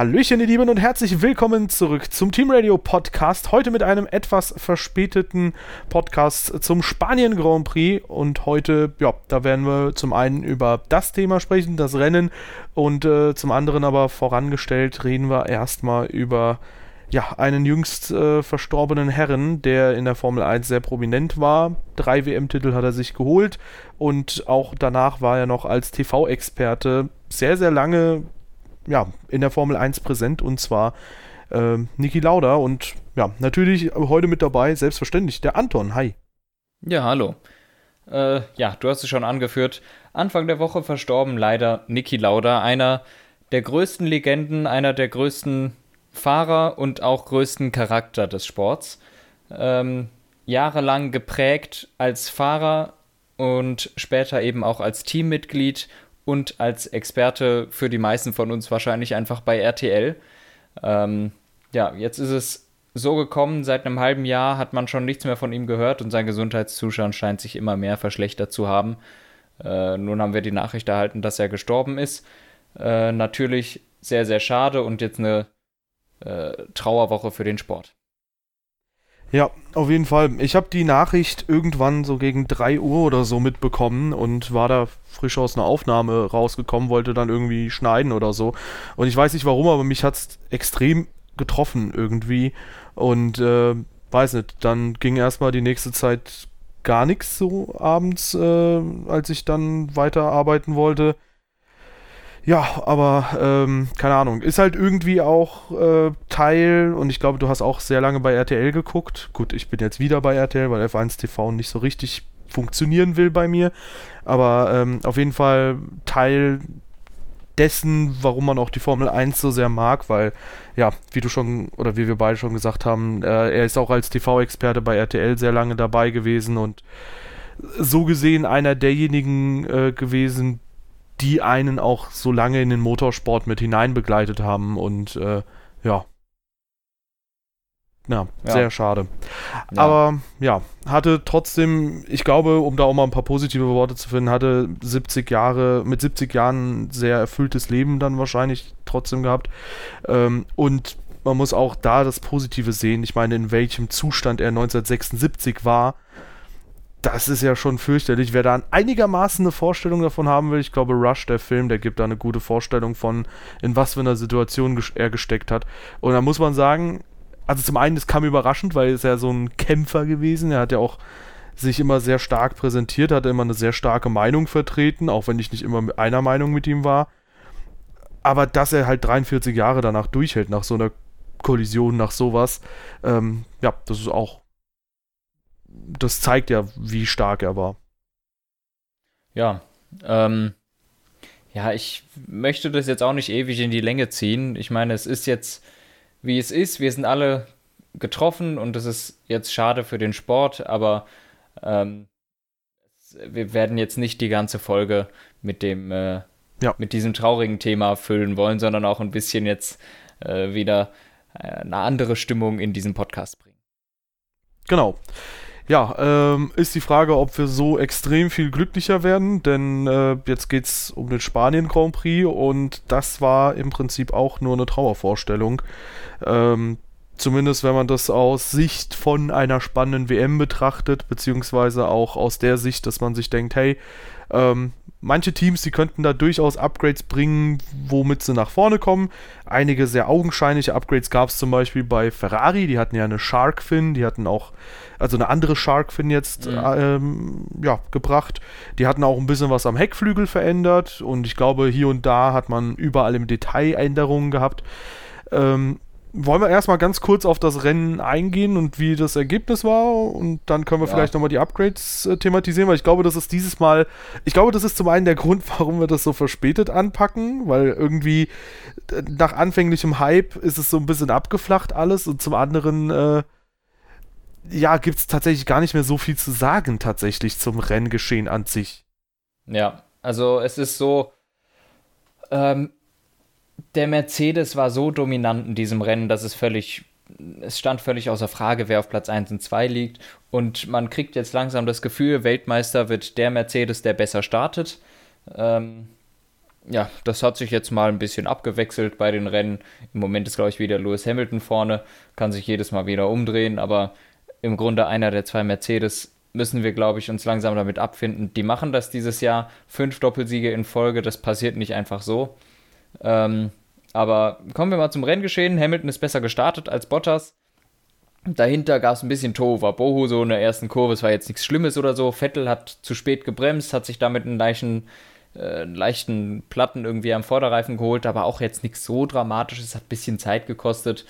Hallöchen, ihr Lieben, und herzlich willkommen zurück zum Team Radio Podcast. Heute mit einem etwas verspäteten Podcast zum Spanien Grand Prix. Und heute, ja, da werden wir zum einen über das Thema sprechen, das Rennen, und äh, zum anderen aber vorangestellt reden wir erstmal über ja, einen jüngst äh, verstorbenen Herren, der in der Formel 1 sehr prominent war. Drei WM-Titel hat er sich geholt und auch danach war er noch als TV-Experte sehr, sehr lange ja, in der Formel 1 präsent und zwar äh, Niki Lauda und ja, natürlich heute mit dabei, selbstverständlich, der Anton. Hi. Ja, hallo. Äh, ja, du hast es schon angeführt. Anfang der Woche verstorben leider Niki Lauda, einer der größten Legenden, einer der größten Fahrer und auch größten Charakter des Sports. Ähm, jahrelang geprägt als Fahrer und später eben auch als Teammitglied und als Experte für die meisten von uns wahrscheinlich einfach bei RTL. Ähm, ja, jetzt ist es so gekommen, seit einem halben Jahr hat man schon nichts mehr von ihm gehört und sein Gesundheitszustand scheint sich immer mehr verschlechtert zu haben. Äh, nun haben wir die Nachricht erhalten, dass er gestorben ist. Äh, natürlich sehr, sehr schade und jetzt eine äh, Trauerwoche für den Sport. Ja, auf jeden Fall. Ich habe die Nachricht irgendwann so gegen 3 Uhr oder so mitbekommen und war da frisch aus einer Aufnahme rausgekommen, wollte dann irgendwie schneiden oder so. Und ich weiß nicht warum, aber mich hat es extrem getroffen irgendwie. Und äh, weiß nicht, dann ging erstmal die nächste Zeit gar nichts so abends, äh, als ich dann weiterarbeiten wollte. Ja, aber ähm, keine Ahnung. Ist halt irgendwie auch äh, Teil, und ich glaube, du hast auch sehr lange bei RTL geguckt. Gut, ich bin jetzt wieder bei RTL, weil F1 TV nicht so richtig funktionieren will bei mir. Aber ähm, auf jeden Fall Teil dessen, warum man auch die Formel 1 so sehr mag, weil, ja, wie du schon, oder wie wir beide schon gesagt haben, äh, er ist auch als TV-Experte bei RTL sehr lange dabei gewesen und so gesehen einer derjenigen äh, gewesen, die einen auch so lange in den Motorsport mit hinein begleitet haben und äh, ja. Ja, ja, sehr schade. Ja. Aber ja, hatte trotzdem, ich glaube, um da auch mal ein paar positive Worte zu finden, hatte 70 Jahre, mit 70 Jahren ein sehr erfülltes Leben dann wahrscheinlich trotzdem gehabt. Ähm, und man muss auch da das Positive sehen. Ich meine, in welchem Zustand er 1976 war das ist ja schon fürchterlich. Wer da einigermaßen eine Vorstellung davon haben will, ich glaube, Rush, der Film, der gibt da eine gute Vorstellung von, in was für einer Situation er gesteckt hat. Und da muss man sagen, also zum einen, es kam überraschend, weil er ist ja so ein Kämpfer gewesen. Er hat ja auch sich immer sehr stark präsentiert, hat immer eine sehr starke Meinung vertreten, auch wenn ich nicht immer einer Meinung mit ihm war. Aber dass er halt 43 Jahre danach durchhält, nach so einer Kollision, nach sowas, ähm, ja, das ist auch das zeigt ja, wie stark er war. Ja, ähm, ja, ich möchte das jetzt auch nicht ewig in die Länge ziehen. Ich meine, es ist jetzt, wie es ist. Wir sind alle getroffen und es ist jetzt schade für den Sport, aber ähm, wir werden jetzt nicht die ganze Folge mit dem, äh, ja. mit diesem traurigen Thema füllen wollen, sondern auch ein bisschen jetzt äh, wieder äh, eine andere Stimmung in diesen Podcast bringen. Genau. Ja, ähm, ist die Frage, ob wir so extrem viel glücklicher werden, denn äh, jetzt geht es um den Spanien Grand Prix und das war im Prinzip auch nur eine Trauervorstellung. Ähm, zumindest wenn man das aus Sicht von einer spannenden WM betrachtet, beziehungsweise auch aus der Sicht, dass man sich denkt, hey, ähm, manche Teams, die könnten da durchaus Upgrades bringen, womit sie nach vorne kommen. Einige sehr augenscheinliche Upgrades gab es zum Beispiel bei Ferrari, die hatten ja eine Shark Fin, die hatten auch, also eine andere Shark Fin jetzt mhm. ähm, ja, gebracht. Die hatten auch ein bisschen was am Heckflügel verändert und ich glaube, hier und da hat man überall im Detail Änderungen gehabt. Ähm, wollen wir erstmal ganz kurz auf das Rennen eingehen und wie das Ergebnis war und dann können wir ja. vielleicht nochmal die Upgrades äh, thematisieren, weil ich glaube, das ist dieses Mal, ich glaube, das ist zum einen der Grund, warum wir das so verspätet anpacken, weil irgendwie äh, nach anfänglichem Hype ist es so ein bisschen abgeflacht alles und zum anderen, äh, ja, gibt es tatsächlich gar nicht mehr so viel zu sagen tatsächlich zum Renngeschehen an sich. Ja, also es ist so, ähm, der Mercedes war so dominant in diesem Rennen, dass es völlig, es stand völlig außer Frage, wer auf Platz 1 und 2 liegt. Und man kriegt jetzt langsam das Gefühl, Weltmeister wird der Mercedes, der besser startet. Ähm, ja, das hat sich jetzt mal ein bisschen abgewechselt bei den Rennen. Im Moment ist, glaube ich, wieder Lewis Hamilton vorne, kann sich jedes Mal wieder umdrehen, aber im Grunde einer der zwei Mercedes müssen wir, glaube ich, uns langsam damit abfinden. Die machen das dieses Jahr, fünf Doppelsiege in Folge, das passiert nicht einfach so. Ähm, aber kommen wir mal zum Renngeschehen. Hamilton ist besser gestartet als Bottas. Dahinter gab es ein bisschen Bohu so in der ersten Kurve. Es war jetzt nichts Schlimmes oder so. Vettel hat zu spät gebremst, hat sich damit einen leichten, äh, leichten Platten irgendwie am Vorderreifen geholt, aber auch jetzt nichts so Dramatisches. Hat ein bisschen Zeit gekostet.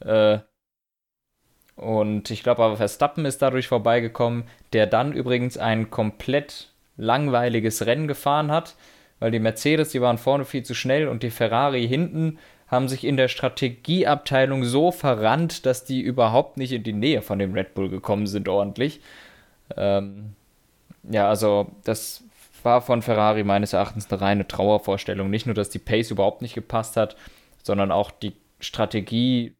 Äh, und ich glaube aber Verstappen ist dadurch vorbeigekommen, der dann übrigens ein komplett langweiliges Rennen gefahren hat, weil die Mercedes, die waren vorne viel zu schnell und die Ferrari hinten haben sich in der Strategieabteilung so verrannt, dass die überhaupt nicht in die Nähe von dem Red Bull gekommen sind ordentlich. Ähm, ja, also das war von Ferrari meines Erachtens eine reine Trauervorstellung. Nicht nur, dass die Pace überhaupt nicht gepasst hat, sondern auch die Strategie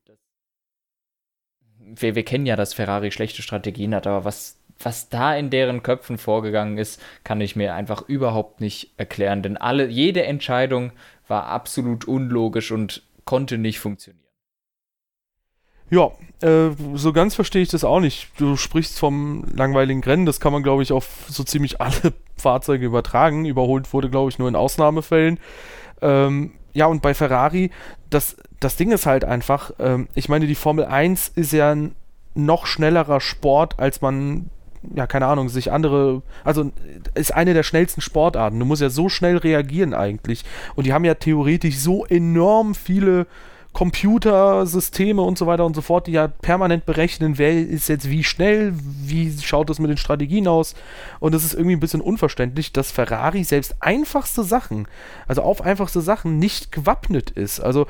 wir, wir kennen ja, dass Ferrari schlechte Strategien hat, aber was, was da in deren Köpfen vorgegangen ist, kann ich mir einfach überhaupt nicht erklären. Denn alle, jede Entscheidung war absolut unlogisch und konnte nicht funktionieren. Ja, äh, so ganz verstehe ich das auch nicht. Du sprichst vom langweiligen Rennen, das kann man, glaube ich, auf so ziemlich alle Fahrzeuge übertragen. Überholt wurde, glaube ich, nur in Ausnahmefällen. Ähm, ja, und bei Ferrari, das, das Ding ist halt einfach, ähm, ich meine, die Formel 1 ist ja ein noch schnellerer Sport, als man, ja, keine Ahnung, sich andere, also ist eine der schnellsten Sportarten. Du musst ja so schnell reagieren eigentlich. Und die haben ja theoretisch so enorm viele Computersysteme und so weiter und so fort, die ja permanent berechnen, wer ist jetzt wie schnell, wie schaut das mit den Strategien aus. Und es ist irgendwie ein bisschen unverständlich, dass Ferrari selbst einfachste Sachen, also auf einfachste Sachen, nicht gewappnet ist. Also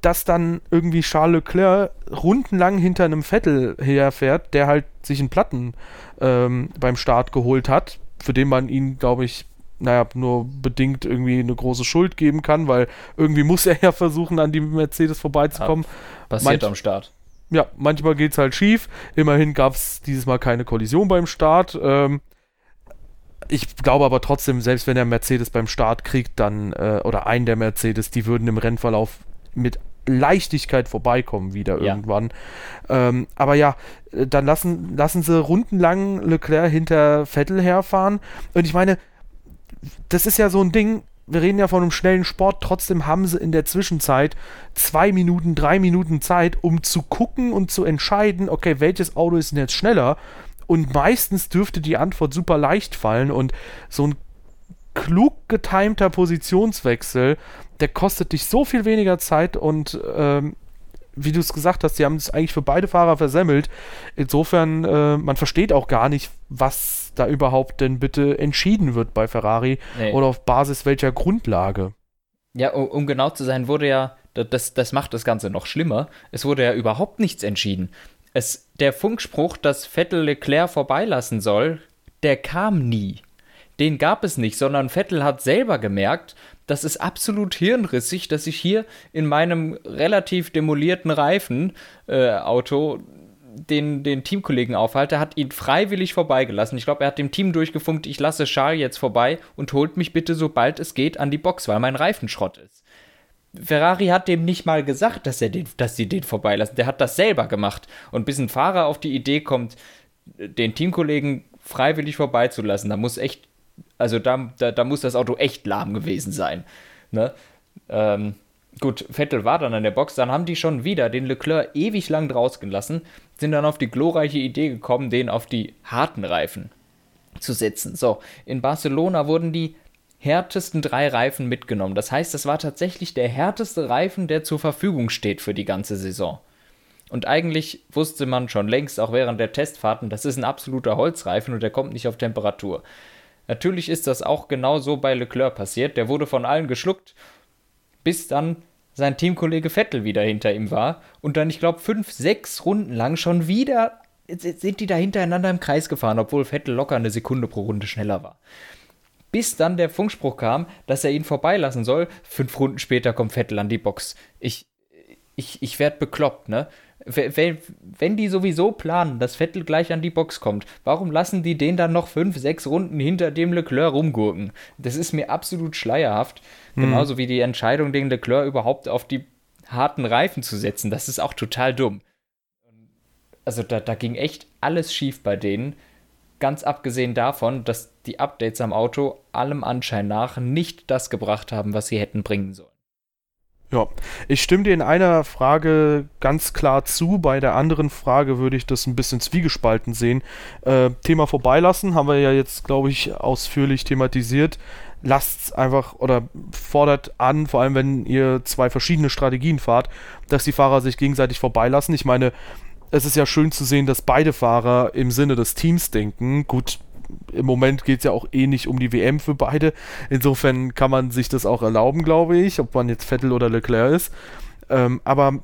dass dann irgendwie Charles Leclerc rundenlang hinter einem Vettel herfährt, der halt sich einen Platten ähm, beim Start geholt hat, für den man ihn, glaube ich, naja, nur bedingt irgendwie eine große Schuld geben kann, weil irgendwie muss er ja versuchen, an die Mercedes vorbeizukommen. Ja, passiert Manch am Start. Ja, manchmal geht es halt schief. Immerhin gab es dieses Mal keine Kollision beim Start. Ähm, ich glaube aber trotzdem, selbst wenn er Mercedes beim Start kriegt, dann, äh, oder einen der Mercedes, die würden im Rennverlauf mit Leichtigkeit vorbeikommen wieder ja. irgendwann. Ähm, aber ja, äh, dann lassen, lassen sie rundenlang Leclerc hinter Vettel herfahren. Und ich meine, das ist ja so ein Ding, wir reden ja von einem schnellen Sport, trotzdem haben sie in der Zwischenzeit zwei Minuten, drei Minuten Zeit, um zu gucken und zu entscheiden, okay, welches Auto ist denn jetzt schneller? Und meistens dürfte die Antwort super leicht fallen und so ein klug getimter Positionswechsel, der kostet dich so viel weniger Zeit und ähm, wie du es gesagt hast, die haben es eigentlich für beide Fahrer versemmelt. Insofern, äh, man versteht auch gar nicht, was da überhaupt denn bitte entschieden wird bei Ferrari nee. oder auf Basis welcher Grundlage. Ja, um, um, genau zu sein, wurde ja, das, das macht das Ganze noch schlimmer, es wurde ja überhaupt nichts entschieden. Es, der Funkspruch, dass Vettel Leclerc vorbeilassen soll, der kam nie. Den gab es nicht, sondern Vettel hat selber gemerkt, das ist absolut hirnrissig, dass ich hier in meinem relativ demolierten Reifen-Auto äh, den, den Teamkollegen aufhalte, hat ihn freiwillig vorbeigelassen. Ich glaube, er hat dem Team durchgefunkt, ich lasse Charles jetzt vorbei und holt mich bitte, sobald es geht, an die Box, weil mein Reifen Schrott ist. Ferrari hat dem nicht mal gesagt, dass, er den, dass sie den vorbeilassen. Der hat das selber gemacht. Und bis ein Fahrer auf die Idee kommt, den Teamkollegen freiwillig vorbeizulassen, da muss echt also da, da, da muss das Auto echt lahm gewesen sein. Ne? Ähm, gut, Vettel war dann an der Box, dann haben die schon wieder den Leclerc ewig lang draußen gelassen, sind dann auf die glorreiche Idee gekommen, den auf die harten Reifen zu setzen. So, in Barcelona wurden die härtesten drei Reifen mitgenommen. Das heißt, es war tatsächlich der härteste Reifen, der zur Verfügung steht für die ganze Saison. Und eigentlich wusste man schon längst, auch während der Testfahrten, das ist ein absoluter Holzreifen und der kommt nicht auf Temperatur. Natürlich ist das auch genau so bei Leclerc passiert. Der wurde von allen geschluckt, bis dann sein Teamkollege Vettel wieder hinter ihm war. Und dann, ich glaube, fünf, sechs Runden lang schon wieder sind die da hintereinander im Kreis gefahren, obwohl Vettel locker eine Sekunde pro Runde schneller war. Bis dann der Funkspruch kam, dass er ihn vorbeilassen soll. Fünf Runden später kommt Vettel an die Box. Ich, ich, ich werde bekloppt, ne? Wenn, wenn die sowieso planen, dass Vettel gleich an die Box kommt, warum lassen die den dann noch fünf, sechs Runden hinter dem Leclerc rumgurken? Das ist mir absolut schleierhaft. Mhm. Genauso wie die Entscheidung, den Leclerc überhaupt auf die harten Reifen zu setzen. Das ist auch total dumm. Also da, da ging echt alles schief bei denen. Ganz abgesehen davon, dass die Updates am Auto allem Anschein nach nicht das gebracht haben, was sie hätten bringen sollen. Ja, ich stimme dir in einer Frage ganz klar zu. Bei der anderen Frage würde ich das ein bisschen zwiegespalten sehen. Äh, Thema vorbeilassen haben wir ja jetzt, glaube ich, ausführlich thematisiert. Lasst einfach oder fordert an, vor allem wenn ihr zwei verschiedene Strategien fahrt, dass die Fahrer sich gegenseitig vorbeilassen. Ich meine, es ist ja schön zu sehen, dass beide Fahrer im Sinne des Teams denken. Gut, im Moment geht es ja auch eh nicht um die WM für beide. Insofern kann man sich das auch erlauben, glaube ich, ob man jetzt Vettel oder Leclerc ist. Ähm, aber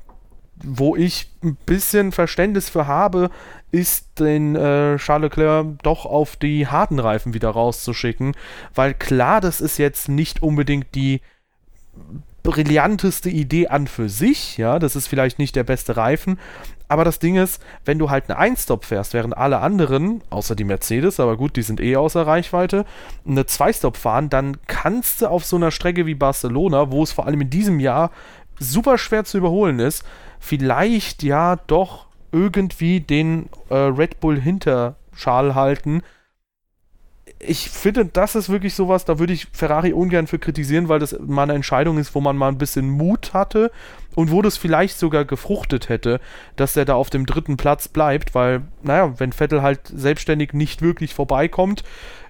wo ich ein bisschen Verständnis für habe, ist den äh, Charles Leclerc doch auf die harten Reifen wieder rauszuschicken, weil klar, das ist jetzt nicht unbedingt die brillanteste Idee an für sich, ja, das ist vielleicht nicht der beste Reifen, aber das Ding ist, wenn du halt eine Einstop fährst, während alle anderen, außer die Mercedes, aber gut, die sind eh außer Reichweite, eine Zweistop fahren, dann kannst du auf so einer Strecke wie Barcelona, wo es vor allem in diesem Jahr super schwer zu überholen ist, vielleicht ja doch irgendwie den äh, Red Bull Hinterschal halten. Ich finde, das ist wirklich sowas, da würde ich Ferrari ungern für kritisieren, weil das mal eine Entscheidung ist, wo man mal ein bisschen Mut hatte und wo das vielleicht sogar gefruchtet hätte, dass er da auf dem dritten Platz bleibt, weil, naja, wenn Vettel halt selbstständig nicht wirklich vorbeikommt,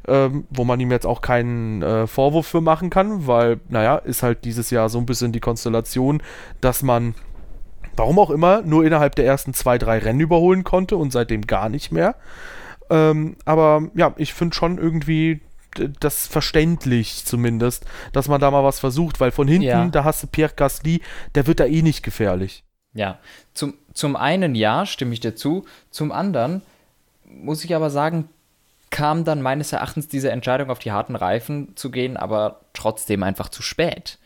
ähm, wo man ihm jetzt auch keinen äh, Vorwurf für machen kann, weil, naja, ist halt dieses Jahr so ein bisschen die Konstellation, dass man warum auch immer, nur innerhalb der ersten zwei, drei Rennen überholen konnte und seitdem gar nicht mehr. Ähm, aber ja, ich finde schon irgendwie das verständlich zumindest, dass man da mal was versucht, weil von hinten, ja. da hast du Pierre Gasly, der wird da eh nicht gefährlich. Ja, zum, zum einen ja, stimme ich dir zu, zum anderen muss ich aber sagen, kam dann meines Erachtens diese Entscheidung auf die harten Reifen zu gehen, aber trotzdem einfach zu spät.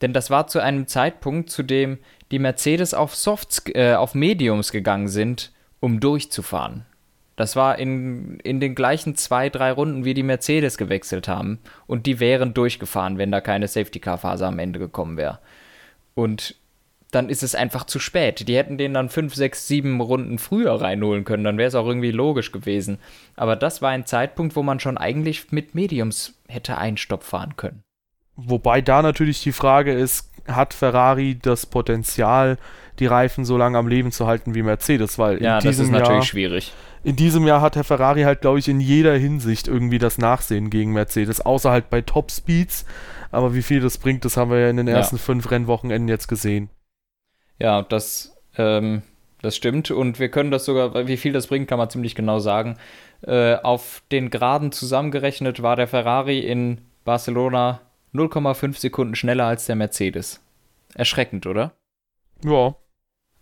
Denn das war zu einem Zeitpunkt, zu dem die Mercedes auf Softs, äh, auf Mediums gegangen sind, um durchzufahren. Das war in, in den gleichen zwei, drei Runden, wie die Mercedes gewechselt haben. Und die wären durchgefahren, wenn da keine Safety-Car-Phase am Ende gekommen wäre. Und dann ist es einfach zu spät. Die hätten den dann fünf, sechs, sieben Runden früher reinholen können. Dann wäre es auch irgendwie logisch gewesen. Aber das war ein Zeitpunkt, wo man schon eigentlich mit Mediums hätte Einstopp fahren können. Wobei da natürlich die Frage ist, hat Ferrari das Potenzial, die Reifen so lange am Leben zu halten wie Mercedes? Weil ja, in diesem das ist natürlich Jahr, schwierig in diesem Jahr hat Herr Ferrari halt, glaube ich, in jeder Hinsicht irgendwie das Nachsehen gegen Mercedes, außer halt bei Top Speeds. Aber wie viel das bringt, das haben wir ja in den ersten ja. fünf Rennwochenenden jetzt gesehen. Ja, das, ähm, das stimmt. Und wir können das sogar, wie viel das bringt, kann man ziemlich genau sagen. Äh, auf den Graden zusammengerechnet war der Ferrari in Barcelona 0,5 Sekunden schneller als der Mercedes. Erschreckend, oder? Ja.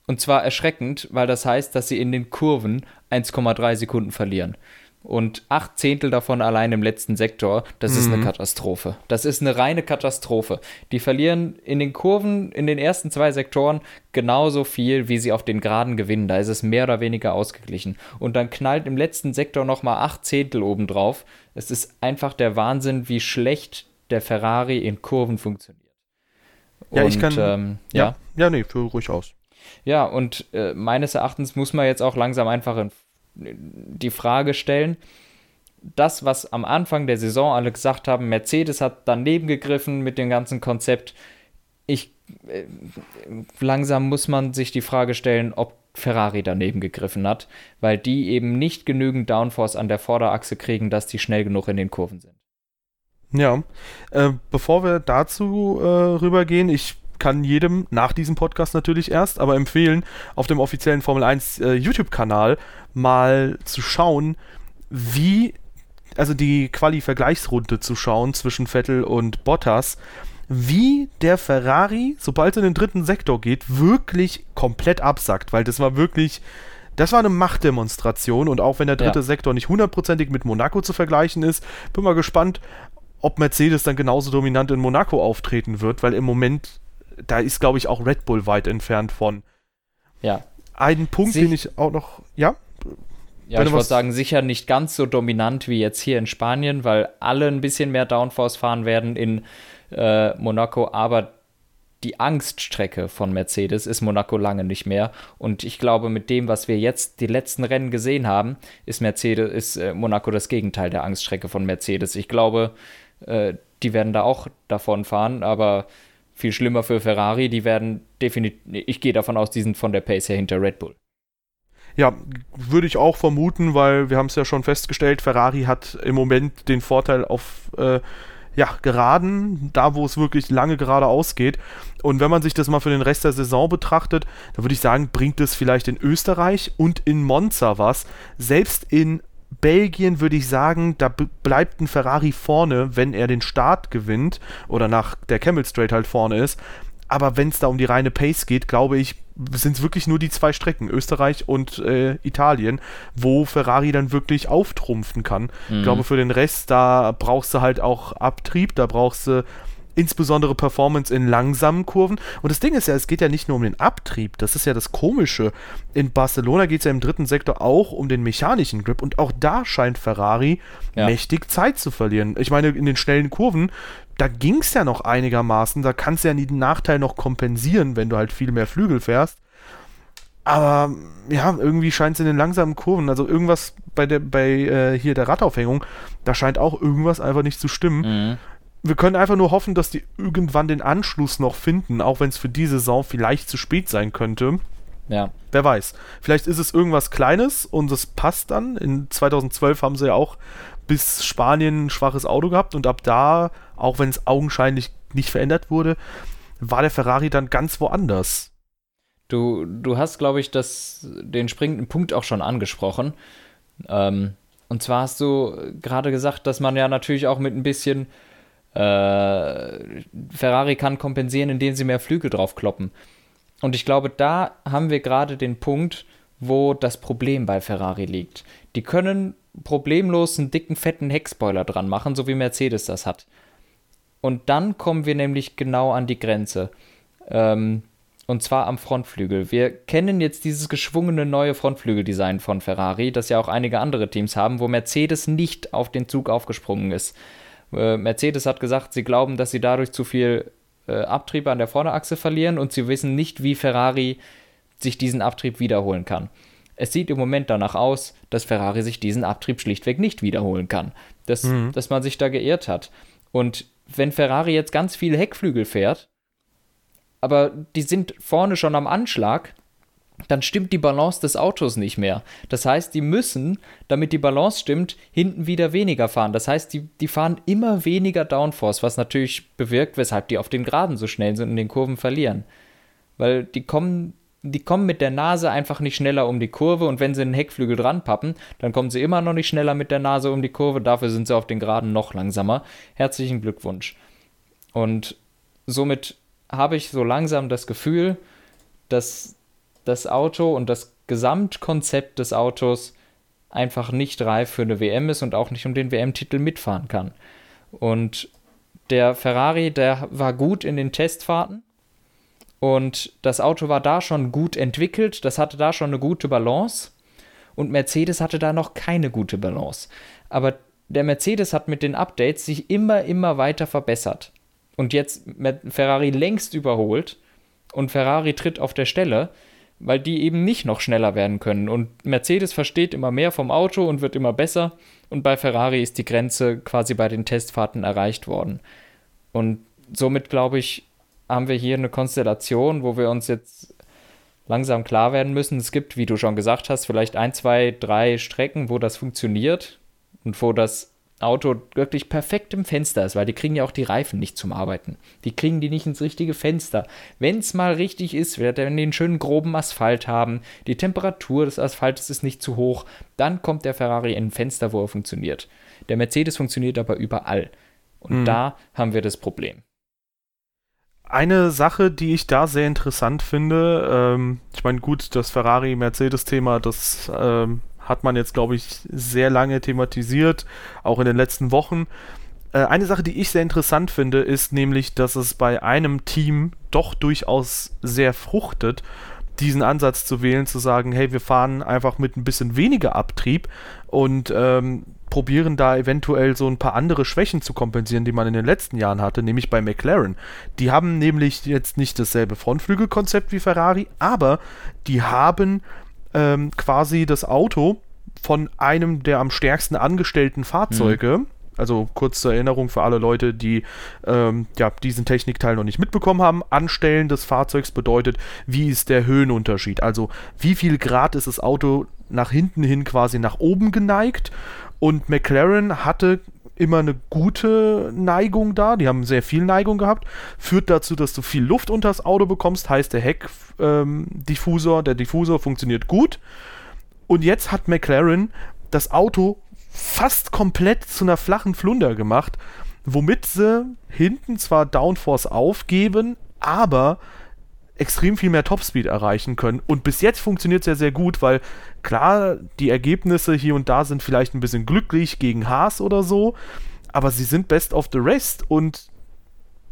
Und zwar erschreckend, weil das heißt, dass sie in den Kurven 1,3 Sekunden verlieren. Und acht Zehntel davon allein im letzten Sektor, das mhm. ist eine mhm. Katastrophe. Das ist eine reine Katastrophe. Die verlieren in den Kurven, in den ersten zwei Sektoren genauso viel, wie sie auf den Geraden gewinnen. Da ist es mehr oder weniger ausgeglichen. Und dann knallt im letzten Sektor nochmal acht Zehntel obendrauf. Es ist einfach der Wahnsinn, wie schlecht der Ferrari in Kurven funktioniert. Ja, Und, ich kann. Ähm, ja, ja, ja nee, führe ruhig aus. Ja, und äh, meines Erachtens muss man jetzt auch langsam einfach in, die Frage stellen, das, was am Anfang der Saison alle gesagt haben, Mercedes hat daneben gegriffen mit dem ganzen Konzept. Ich äh, langsam muss man sich die Frage stellen, ob Ferrari daneben gegriffen hat, weil die eben nicht genügend Downforce an der Vorderachse kriegen, dass die schnell genug in den Kurven sind. Ja, äh, bevor wir dazu äh, rübergehen, ich kann jedem nach diesem Podcast natürlich erst, aber empfehlen, auf dem offiziellen Formel 1 äh, YouTube-Kanal mal zu schauen, wie, also die Quali-Vergleichsrunde zu schauen zwischen Vettel und Bottas, wie der Ferrari, sobald es in den dritten Sektor geht, wirklich komplett absackt, weil das war wirklich. Das war eine Machtdemonstration und auch wenn der dritte ja. Sektor nicht hundertprozentig mit Monaco zu vergleichen ist, bin mal gespannt, ob Mercedes dann genauso dominant in Monaco auftreten wird, weil im Moment da ist, glaube ich, auch Red Bull weit entfernt von. Ja. Ein Punkt, Sie den ich auch noch, ja? Ja, Wenn ich würde sagen, sicher nicht ganz so dominant wie jetzt hier in Spanien, weil alle ein bisschen mehr Downforce fahren werden in äh, Monaco, aber die Angststrecke von Mercedes ist Monaco lange nicht mehr. Und ich glaube, mit dem, was wir jetzt die letzten Rennen gesehen haben, ist Mercedes, ist äh, Monaco das Gegenteil der Angststrecke von Mercedes. Ich glaube, äh, die werden da auch davon fahren, aber viel schlimmer für Ferrari, die werden definitiv, ich gehe davon aus, die sind von der Pace her hinter Red Bull. Ja, würde ich auch vermuten, weil wir haben es ja schon festgestellt, Ferrari hat im Moment den Vorteil auf äh, ja, geraden, da wo es wirklich lange geradeaus geht. Und wenn man sich das mal für den Rest der Saison betrachtet, dann würde ich sagen, bringt es vielleicht in Österreich und in Monza was. Selbst in Belgien würde ich sagen, da bleibt ein Ferrari vorne, wenn er den Start gewinnt oder nach der Camel Straight halt vorne ist. Aber wenn es da um die reine Pace geht, glaube ich, sind es wirklich nur die zwei Strecken, Österreich und äh, Italien, wo Ferrari dann wirklich auftrumpfen kann. Ich glaube, für den Rest, da brauchst du halt auch Abtrieb, da brauchst du insbesondere Performance in langsamen Kurven. Und das Ding ist ja, es geht ja nicht nur um den Abtrieb, das ist ja das Komische. In Barcelona geht es ja im dritten Sektor auch um den mechanischen Grip und auch da scheint Ferrari Ja. mächtig Zeit zu verlieren. Ich meine, in den schnellen Kurven, da ging es ja noch einigermaßen, da kannst du ja den Nachteil noch kompensieren, wenn du halt viel mehr Flügel fährst. Aber ja, irgendwie scheint es in den langsamen Kurven, also irgendwas bei der, bei äh, hier der Radaufhängung, da scheint auch irgendwas einfach nicht zu stimmen. Mhm. Wir können einfach nur hoffen, dass die irgendwann den Anschluss noch finden, auch wenn es für diese Saison vielleicht zu spät sein könnte. Ja. Wer weiß. Vielleicht ist es irgendwas Kleines und es passt dann. In 2012 haben sie ja auch bis Spanien ein schwaches Auto gehabt und ab da, auch wenn es augenscheinlich nicht verändert wurde, war der Ferrari dann ganz woanders. Du, du hast, glaube ich, das, den springenden Punkt auch schon angesprochen. Ähm, und zwar hast du gerade gesagt, dass man ja natürlich auch mit ein bisschen äh, Ferrari kann kompensieren, indem sie mehr Flügel draufkloppen. Und ich glaube, da haben wir gerade den Punkt, wo das Problem bei Ferrari liegt. Die können problemlos einen dicken, fetten Heckspoiler dran machen, so wie Mercedes das hat. Und dann kommen wir nämlich genau an die Grenze. Ähm, und zwar am Frontflügel. Wir kennen jetzt dieses geschwungene neue Frontflügeldesign von Ferrari, das ja auch einige andere Teams haben, wo Mercedes nicht auf den Zug aufgesprungen ist. Äh, Mercedes hat gesagt, sie glauben, dass sie dadurch zu viel äh, Abtrieb an der Vorderachse verlieren und sie wissen nicht, wie Ferrari sich diesen Abtrieb wiederholen kann. Es sieht im Moment danach aus, dass Ferrari sich diesen Abtrieb schlichtweg nicht wiederholen kann. Dass, dass man sich da geirrt hat. Und wenn Ferrari jetzt ganz viele Heckflügel fährt, aber die sind vorne schon am Anschlag, dann stimmt die Balance des Autos nicht mehr. Das heißt, die müssen, damit die Balance stimmt, hinten wieder weniger fahren. Das heißt, die, die fahren immer weniger Downforce, was natürlich bewirkt, weshalb die auf den Geraden so schnell sind und den Kurven verlieren. Weil die kommen, die kommen mit der Nase einfach nicht schneller um die Kurve und wenn sie einen Heckflügel dran pappen, dann kommen sie immer noch nicht schneller mit der Nase um die Kurve. Dafür sind sie auf den Geraden noch langsamer. Herzlichen Glückwunsch. Und somit habe ich so langsam das Gefühl, dass das Auto und das Gesamtkonzept des Autos einfach nicht reif für eine WM ist und auch nicht um den WM-Titel mitfahren kann. Und der Ferrari, der war gut in den Testfahrten und das Auto war da schon gut entwickelt, das hatte da schon eine gute Balance und Mercedes hatte da noch keine gute Balance. Aber der Mercedes hat mit den Updates sich immer, immer weiter verbessert. Und jetzt Ferrari längst überholt und Ferrari tritt auf der Stelle, weil die eben nicht noch schneller werden können. Und Mercedes versteht immer mehr vom Auto und wird immer besser. Und bei Ferrari ist die Grenze quasi bei den Testfahrten erreicht worden. Und somit, glaube ich, haben wir hier eine Konstellation, wo wir uns jetzt langsam klar werden müssen. Es gibt, wie du schon gesagt hast, vielleicht ein, zwei, drei Strecken, wo das funktioniert und wo das Auto wirklich perfekt im Fenster ist, weil die kriegen ja auch die Reifen nicht zum Arbeiten. Die kriegen die nicht ins richtige Fenster. Wenn es mal richtig ist, wenn die einen schönen groben Asphalt haben, die Temperatur des Asphaltes ist nicht zu hoch, dann kommt der Ferrari in ein Fenster, wo er funktioniert. Der Mercedes funktioniert aber überall. Und Mhm. da haben wir das Problem. Eine Sache, die ich da sehr interessant finde, ähm, ich meine, gut, das Ferrari-Mercedes-Thema, das ähm, hat man jetzt, glaube ich, sehr lange thematisiert, auch in den letzten Wochen. Äh, eine Sache, die ich sehr interessant finde, ist nämlich, dass es bei einem Team doch durchaus sehr fruchtet, diesen Ansatz zu wählen, zu sagen, hey, wir fahren einfach mit ein bisschen weniger Abtrieb und ähm, probieren da eventuell so ein paar andere Schwächen zu kompensieren, die man in den letzten Jahren hatte, nämlich bei McLaren. Die haben nämlich jetzt nicht dasselbe Frontflügelkonzept wie Ferrari, aber die haben ähm, quasi das Auto von einem der am stärksten angestellten Fahrzeuge. Mhm. Also kurz zur Erinnerung für alle Leute, die ähm, ja, diesen Technikteil noch nicht mitbekommen haben. Anstellen des Fahrzeugs bedeutet, wie ist der Höhenunterschied? Also wie viel Grad ist das Auto nach hinten hin quasi nach oben geneigt? Und McLaren hatte immer eine gute Neigung da. Die haben sehr viel Neigung gehabt. Führt dazu, dass du viel Luft unter das Auto bekommst. Heißt, der Heckdiffusor, ähm, der Diffusor funktioniert gut. Und jetzt hat McLaren das Auto fast komplett zu einer flachen Flunder gemacht, womit sie hinten zwar Downforce aufgeben, aber extrem viel mehr Topspeed erreichen können. Und bis jetzt funktioniert es ja sehr gut, weil klar, die Ergebnisse hier und da sind vielleicht ein bisschen glücklich gegen Haas oder so, aber sie sind best of the rest und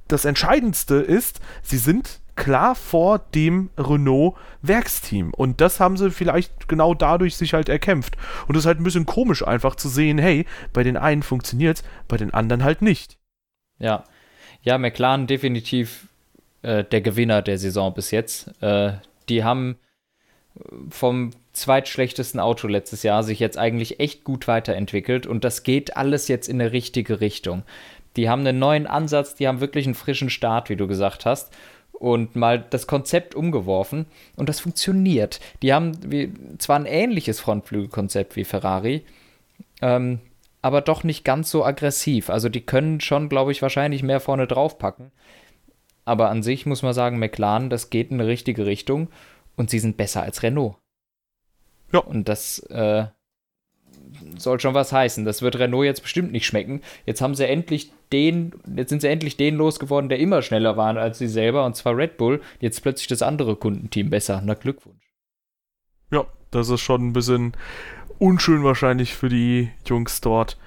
das Entscheidendste ist, sie sind klar vor dem Renault Werksteam. Und das haben sie vielleicht genau dadurch sich halt erkämpft. Und es ist halt ein bisschen komisch einfach zu sehen, hey, bei den einen funktioniert es, bei den anderen halt nicht. Ja. Ja, McLaren definitiv äh, der Gewinner der Saison bis jetzt. Äh, die haben vom zweitschlechtesten Auto letztes Jahr sich jetzt eigentlich echt gut weiterentwickelt und das geht alles jetzt in eine richtige Richtung. Die haben einen neuen Ansatz, die haben wirklich einen frischen Start, wie du gesagt hast und mal das Konzept umgeworfen und das funktioniert. Die haben wie, zwar ein ähnliches Frontflügelkonzept wie Ferrari, ähm, aber doch nicht ganz so aggressiv. Also die können schon, glaube ich, wahrscheinlich mehr vorne drauf packen. Aber an sich muss man sagen, McLaren, das geht in eine richtige Richtung und sie sind besser als Renault. Ja. Und das äh, soll schon was heißen. Das wird Renault jetzt bestimmt nicht schmecken. Jetzt haben sie endlich den, jetzt sind sie endlich den losgeworden, der immer schneller war als sie selber, und zwar Red Bull. Jetzt plötzlich das andere Kundenteam besser. Na Glückwunsch. Ja, das ist schon ein bisschen unschön wahrscheinlich für die Jungs dort.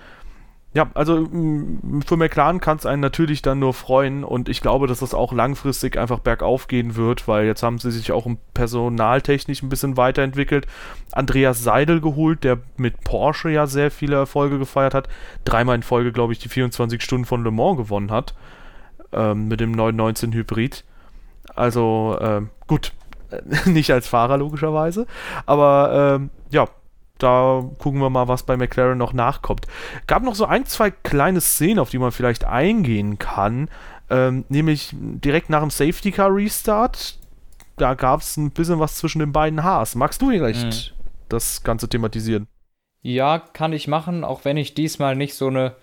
Ja, also mm, für McLaren kann es einen natürlich dann nur freuen und ich glaube, dass das auch langfristig einfach bergauf gehen wird, weil jetzt haben sie sich auch personaltechnisch ein bisschen weiterentwickelt. Andreas Seidel geholt, der mit Porsche ja sehr viele Erfolge gefeiert hat. Dreimal in Folge, glaube ich, die 24 Stunden von Le Mans gewonnen hat. Ähm, mit dem 919 Hybrid. Also, ähm, gut, nicht als Fahrer logischerweise, aber ähm, ja, da gucken wir mal, was bei McLaren noch nachkommt. Gab noch so ein, zwei kleine Szenen, auf die man vielleicht eingehen kann. Ähm, nämlich direkt nach dem Safety Car Restart. Da gab es ein bisschen was zwischen den beiden Haars. Magst du vielleicht mhm. das Ganze thematisieren? Ja, kann ich machen, auch wenn ich diesmal nicht so eine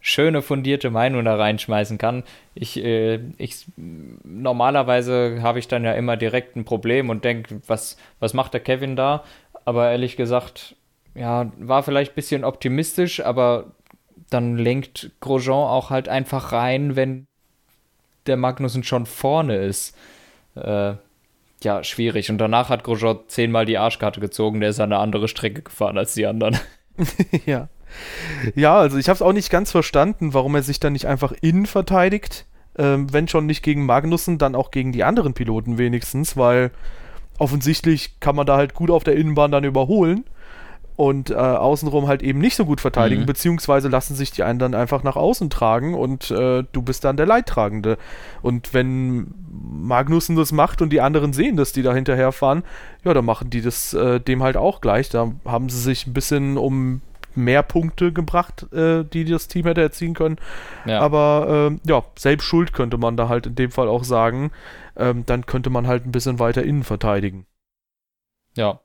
schöne fundierte Meinung da reinschmeißen kann. Ich, äh, ich normalerweise habe ich dann ja immer direkt ein Problem und denke, was, was macht der Kevin da? Aber ehrlich gesagt, ja, war vielleicht ein bisschen optimistisch, aber dann lenkt Grosjean auch halt einfach rein, wenn der Magnussen schon vorne ist. Äh, ja, schwierig. Und danach hat Grosjean zehnmal die Arschkarte gezogen, der ist eine andere Strecke gefahren als die anderen. ja. Ja, also ich habe es auch nicht ganz verstanden, warum er sich dann nicht einfach innen verteidigt. Ähm, wenn schon nicht gegen Magnussen, dann auch gegen die anderen Piloten wenigstens, weil offensichtlich kann man da halt gut auf der Innenbahn dann überholen und äh, außenrum halt eben nicht so gut verteidigen, mhm. beziehungsweise lassen sich die einen dann einfach nach außen tragen und äh, du bist dann der Leidtragende. Und wenn Magnussen das macht und die anderen sehen, dass die da hinterherfahren, ja, dann machen die das äh, dem halt auch gleich. Da haben sie sich ein bisschen um mehr Punkte gebracht, äh, die das Team hätte erzielen können. Ja. Aber äh, ja, selbst schuld könnte man da halt in dem Fall auch sagen ähm, dann könnte man halt ein bisschen weiter innen verteidigen. Ja.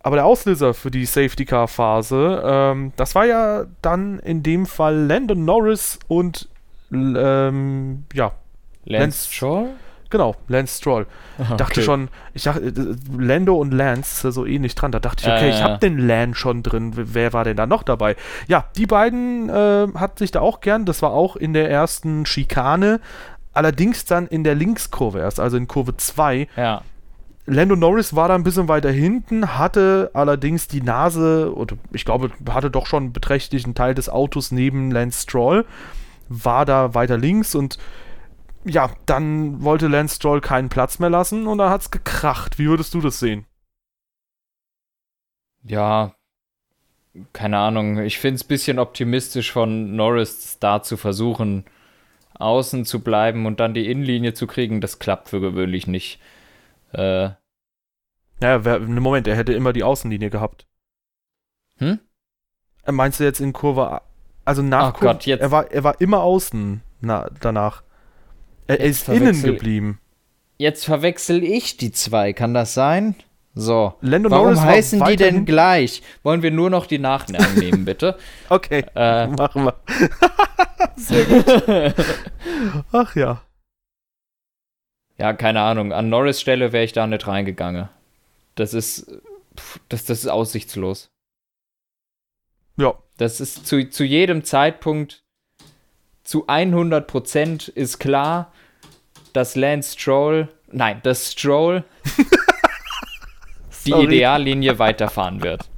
Aber der Auslöser für die Safety-Car-Phase, ähm, das war ja dann in dem Fall Landon Norris und ähm, ja. Lance, Lance Stroll? Genau, Lance Stroll. Ich okay. dachte schon, ich dachte, äh, Lando und Lance so ähnlich dran. Da dachte ich, okay, äh, ich habe den Lan schon drin. Wer war denn da noch dabei? Ja, die beiden äh, hat sich da auch gern. Das war auch in der ersten Schikane Allerdings dann in der Linkskurve erst, also in Kurve 2. Ja. Lando Norris war da ein bisschen weiter hinten, hatte allerdings die Nase, oder ich glaube, hatte doch schon einen beträchtlichen Teil des Autos neben Lance Stroll. war da weiter links und ja, dann wollte Lance Stroll keinen Platz mehr lassen und dann hat es gekracht. Wie würdest du das sehen? Ja, keine Ahnung. Ich finde es ein bisschen optimistisch von Norris da zu versuchen, außen zu bleiben und dann die Innenlinie zu kriegen. Das klappt für gewöhnlich nicht. Äh, ja, wer, Moment, er hätte immer die Außenlinie gehabt. Hm? Äh, meinst du jetzt in Kurve, also nach Ach Kurve, Gott, jetzt. Er war, er war immer außen na, danach. Er, er ist innen geblieben. Jetzt verwechsel ich die zwei, kann das sein? So. Lando Warum Norris heißen die denn gleich? Wollen wir nur noch die Nachnamen nehmen, bitte? Okay, äh, machen wir. Sehr gut. Ach ja. Ja, keine Ahnung. An Norris Stelle wäre ich da nicht reingegangen. Das ist, das, das ist aussichtslos. Ja. Das ist zu, zu jedem Zeitpunkt zu 100 Prozent ist klar, dass Lance Stroll, nein, dass Stroll die Ideallinie weiterfahren wird.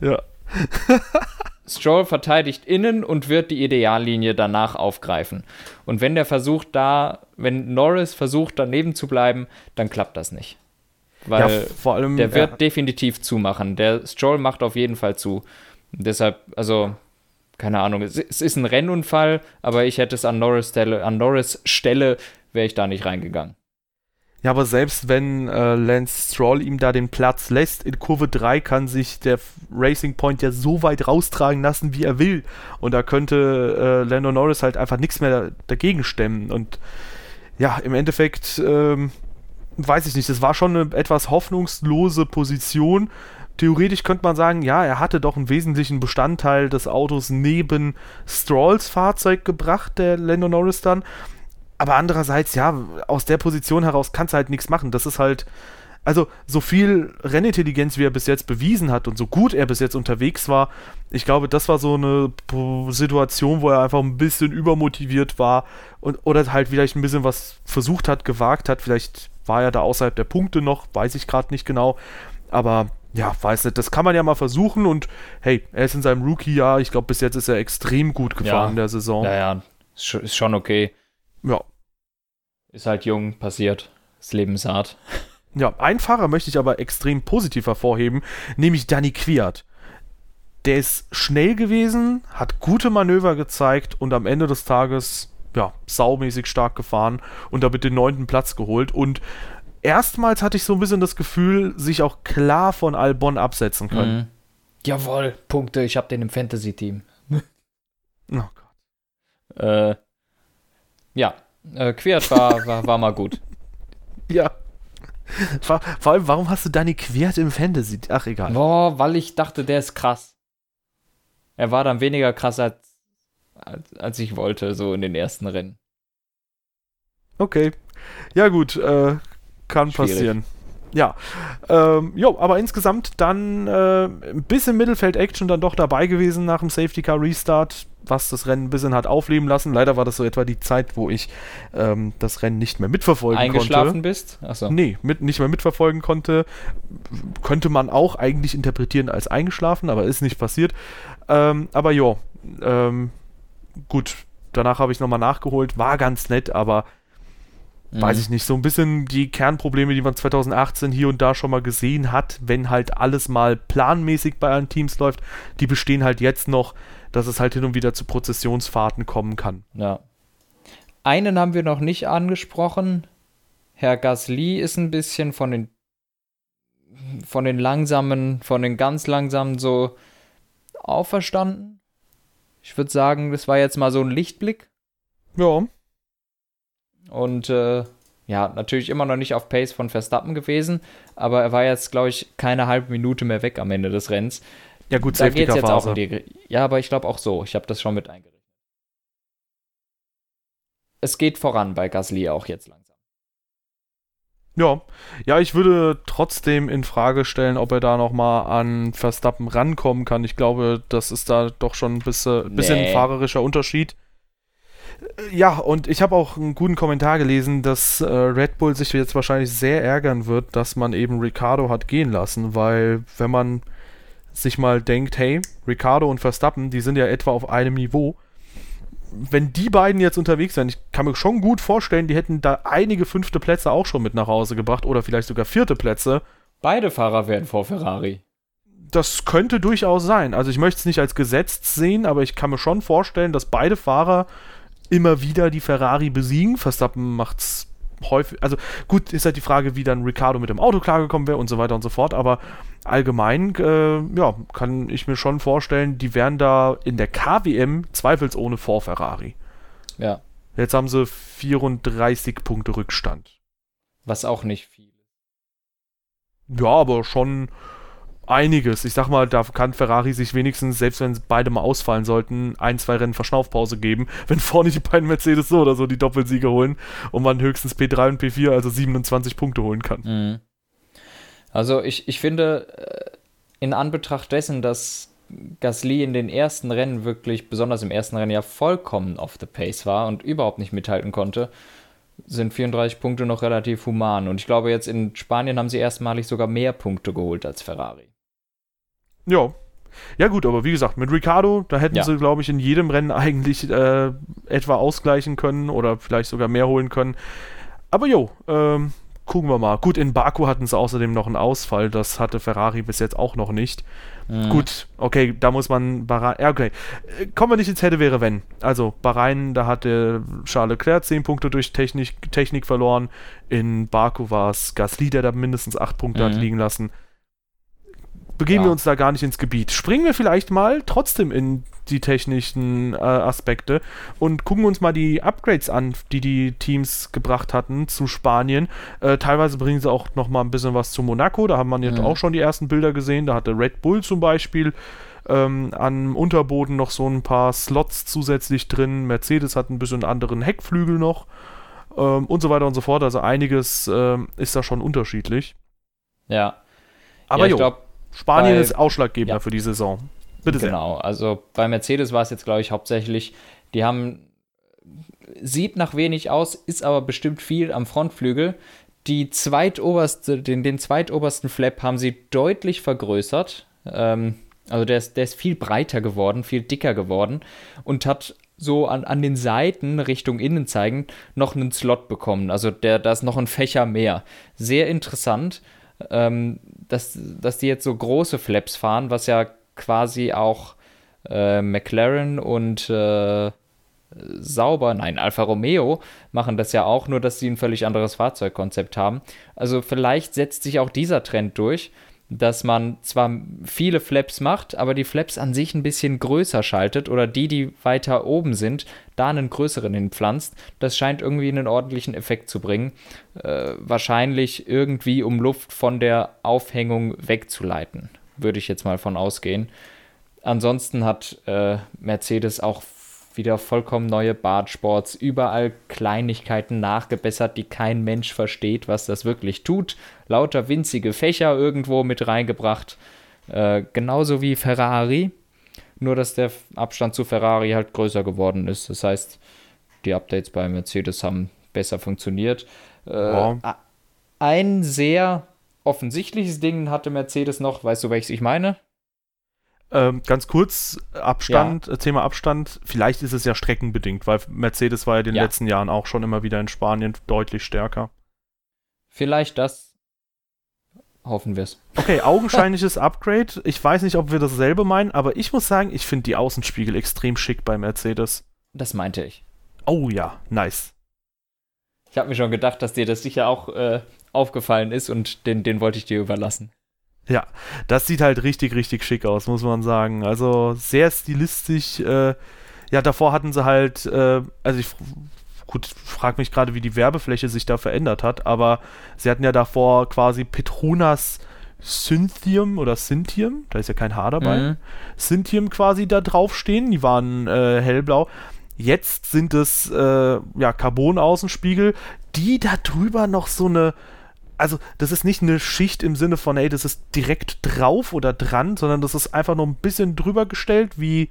Ja. Stroll verteidigt innen und wird die Ideallinie danach aufgreifen. Und wenn der versucht da, wenn Norris versucht daneben zu bleiben, dann klappt das nicht. Weil ja, vor allem, der wird ja. definitiv zumachen. Der Stroll macht auf jeden Fall zu. Deshalb, also, keine Ahnung, es, es ist ein Rennunfall, aber ich hätte es an Norris Stelle, an Norris Stelle wäre ich da nicht reingegangen. Ja, aber selbst wenn äh, Lance Stroll ihm da den Platz lässt, in Kurve 3 kann sich der Racing Point ja so weit raustragen lassen, wie er will. Und da könnte äh, Lando Norris halt einfach nichts mehr dagegen stemmen. Und ja, im Endeffekt, ähm, weiß ich nicht, das war schon eine etwas hoffnungslose Position. Theoretisch könnte man sagen, ja, er hatte doch einen wesentlichen Bestandteil des Autos neben Strolls Fahrzeug gebracht, der Lando Norris dann aber andererseits, ja, aus der Position heraus kannst du halt nichts machen. Das ist halt, also so viel Rennintelligenz, wie er bis jetzt bewiesen hat und so gut er bis jetzt unterwegs war, ich glaube, das war so eine Situation, wo er einfach ein bisschen übermotiviert war und oder halt vielleicht ein bisschen was versucht hat, gewagt hat. Vielleicht war er da außerhalb der Punkte noch, weiß ich gerade nicht genau. Aber ja, weiß nicht, das kann man ja mal versuchen und hey, er ist in seinem Rookie-Jahr, ich glaube, bis jetzt ist er extrem gut gefahren ja. in der Saison. Ja, ja, ist schon okay. Ja. Ist halt jung, passiert. Das Leben ist hart. Ja, einen Fahrer möchte ich aber extrem positiv hervorheben, nämlich Danny Quiert. Der ist schnell gewesen, hat gute Manöver gezeigt und am Ende des Tages, ja, saumäßig stark gefahren und damit den neunten Platz geholt. Und erstmals hatte ich so ein bisschen das Gefühl, sich auch klar von Albon absetzen können. Mhm. Jawohl, Punkte, ich habe den im Fantasy-Team. oh Gott. Äh, ja, äh, Quert war, war, war mal gut. Ja. Vor, vor, allem, warum hast du Danny Quert im Fantasy? Ach, egal. Boah, weil ich dachte, der ist krass. Er war dann weniger krass, als, als, als ich wollte, so in den ersten Rennen. Okay. Ja, gut, äh, kann Schwierig. passieren. Ja, ähm, jo, aber insgesamt dann äh, ein bisschen Mittelfeld-Action dann doch dabei gewesen nach dem Safety-Car-Restart was das Rennen ein bisschen hat aufleben lassen. Leider war das so etwa die Zeit, wo ich ähm, das Rennen nicht mehr mitverfolgen Eingeschlafen konnte. bist? Achso. Nee, mit, nicht mehr mitverfolgen konnte. Könnte man auch eigentlich interpretieren als eingeschlafen, aber ist nicht passiert. Ähm, aber ja, ähm, gut, danach habe ich nochmal nachgeholt. War ganz nett, aber mhm. weiß ich nicht, so ein bisschen die Kernprobleme, die man 2018 hier und da schon mal gesehen hat, wenn halt alles mal planmäßig bei allen Teams läuft, die bestehen halt jetzt noch dass es halt hin und wieder zu Prozessionsfahrten kommen kann. Ja. Einen haben wir noch nicht angesprochen. Herr Gasly ist ein bisschen von den von den langsamen, von den ganz langsamen so auferstanden. Ich würde sagen, das war jetzt mal so ein Lichtblick. Ja. Und äh, ja, natürlich immer noch nicht auf Pace von Verstappen gewesen, aber er war jetzt, glaube ich, keine halbe Minute mehr weg am Ende des Rennens. Ja, gut, da geht jetzt auch in die. Ja, aber ich glaube auch so. Ich habe das schon mit eingerechnet. Es geht voran bei Gasly auch jetzt langsam. Ja, ja, ich würde trotzdem in Frage stellen, ob er da nochmal an Verstappen rankommen kann. Ich glaube, das ist da doch schon ein bisschen, bisschen nee. ein fahrerischer Unterschied. Ja, und ich habe auch einen guten Kommentar gelesen, dass äh, Red Bull sich jetzt wahrscheinlich sehr ärgern wird, dass man eben Ricardo hat gehen lassen, weil wenn man sich mal denkt, hey, Ricardo und Verstappen, die sind ja etwa auf einem Niveau. wenn die beiden jetzt unterwegs sind, ich kann mir schon gut vorstellen, die hätten da einige fünfte Plätze auch schon mit nach Hause gebracht oder vielleicht sogar vierte Plätze. Beide Fahrer wären vor Ferrari. Das könnte durchaus sein. Also ich möchte es nicht als gesetzt sehen, aber ich kann mir schon vorstellen, dass beide Fahrer immer wieder die Ferrari besiegen. Verstappen macht's häufig. Also gut, ist halt die Frage, wie dann Ricardo mit dem Auto klargekommen wäre und so weiter und so fort. Aber allgemein, äh, ja, kann ich mir schon vorstellen, die wären da in der KWM zweifelsohne vor Ferrari. Ja. Jetzt haben sie 34 Punkte Rückstand. Was auch nicht viel. Ja, aber schon einiges. Ich sag mal, da kann Ferrari sich wenigstens, selbst wenn beide mal ausfallen sollten, ein, zwei Rennen Verschnaufpause geben, wenn vorne die beiden Mercedes so oder so die Doppelsiege holen und man höchstens P3 und P4, also 27 Punkte holen kann. Mhm. Also ich, ich finde, äh, in Anbetracht dessen, dass Gasly in den ersten Rennen wirklich, besonders im ersten Rennen ja vollkommen off the pace war und überhaupt nicht mithalten konnte, sind 34 Punkte noch relativ human. Und ich glaube, jetzt in Spanien haben sie erstmalig sogar mehr Punkte geholt als Ferrari. Ja. Ja, gut, aber wie gesagt, mit Ricardo, da hätten ja. sie, glaube ich, in jedem Rennen eigentlich äh, etwa ausgleichen können oder vielleicht sogar mehr holen können. Aber jo, ähm, gucken wir mal. Gut, in Baku hatten sie außerdem noch einen Ausfall, das hatte Ferrari bis jetzt auch noch nicht. Mhm. Gut, okay, da muss man Bahrain. Ja, okay. Äh, kommen wir nicht ins Hätte wäre wenn. Also, Bahrain, da hatte Charles Leclerc 10 Punkte durch Technik, Technik verloren. In Baku war es Gasly, der da mindestens 8 Punkte mhm. hat liegen lassen begeben ja. wir uns da gar nicht ins Gebiet. Springen wir vielleicht mal trotzdem in die technischen äh, Aspekte und gucken uns mal die Upgrades an, die die Teams gebracht hatten zu Spanien. Äh, teilweise bringen sie auch noch mal ein bisschen was zu Monaco. Da haben man jetzt mhm. auch schon die ersten Bilder gesehen. Da hatte Red Bull zum Beispiel ähm, am Unterboden noch so ein paar Slots zusätzlich drin. Mercedes hat ein bisschen anderen Heckflügel noch ähm, und so weiter und so fort. Also einiges ähm, ist da schon unterschiedlich. Ja. Aber ja, ich glaube, Spanien bei, ist ausschlaggebender ja. für die Saison. Bitte sehr. Genau, also bei Mercedes war es jetzt, glaube ich, hauptsächlich, die haben, sieht nach wenig aus, ist aber bestimmt viel am Frontflügel. Die zweitoberste, den, den zweitobersten Flap haben sie deutlich vergrößert. Ähm, also der ist, der ist viel breiter geworden, viel dicker geworden und hat so an, an den Seiten Richtung innen zeigend noch einen Slot bekommen. Also der, da ist noch ein Fächer mehr. Sehr interessant ähm, dass, dass die jetzt so große Flaps fahren, was ja quasi auch äh, McLaren und äh, Sauber, nein, Alfa Romeo machen das ja auch, nur dass sie ein völlig anderes Fahrzeugkonzept haben. Also vielleicht setzt sich auch dieser Trend durch, dass man zwar viele Flaps macht, aber die Flaps an sich ein bisschen größer schaltet oder die, die weiter oben sind, da einen größeren hinpflanzt. Das scheint irgendwie einen ordentlichen Effekt zu bringen. Äh, wahrscheinlich irgendwie, um Luft von der Aufhängung wegzuleiten, würde ich jetzt mal von ausgehen. Ansonsten hat äh, Mercedes auch wieder vollkommen neue Bartsports, überall Kleinigkeiten nachgebessert, die kein Mensch versteht, was das wirklich tut. Lauter winzige Fächer irgendwo mit reingebracht. Äh, genauso wie Ferrari, nur dass der Abstand zu Ferrari halt größer geworden ist. Das heißt, die Updates bei Mercedes haben besser funktioniert. Äh, wow. Ein sehr offensichtliches Ding hatte Mercedes noch, weißt du, welches ich meine? Ähm, ganz kurz, Abstand, ja. Äh, Thema Abstand, vielleicht ist es ja streckenbedingt, weil Mercedes war ja in den ja. letzten Jahren auch schon immer wieder in Spanien deutlich stärker. Vielleicht das. Hoffen wir es. Okay, augenscheinliches Upgrade. Ich weiß nicht, ob wir dasselbe meinen, aber ich muss sagen, ich finde die Außenspiegel extrem schick bei Mercedes. Das meinte ich. Oh ja, nice. Ich habe mir schon gedacht, dass dir das sicher auch äh, aufgefallen ist und den, den wollte ich dir überlassen. Ja, das sieht halt richtig, richtig schick aus, muss man sagen. Also sehr stilistisch. Äh, ja, davor hatten sie halt, äh, also ich gut, frage mich gerade, wie die Werbefläche sich da verändert hat, aber sie hatten ja davor quasi Petronas Synthium oder Synthium, da ist ja kein H dabei, mhm. Synthium quasi da draufstehen, die waren äh, hellblau. Jetzt sind es äh, ja Carbon-Außenspiegel, die da drüber noch so eine also das ist nicht eine Schicht im Sinne von, ey, das ist direkt drauf oder dran, sondern das ist einfach nur ein bisschen drüber gestellt, wie,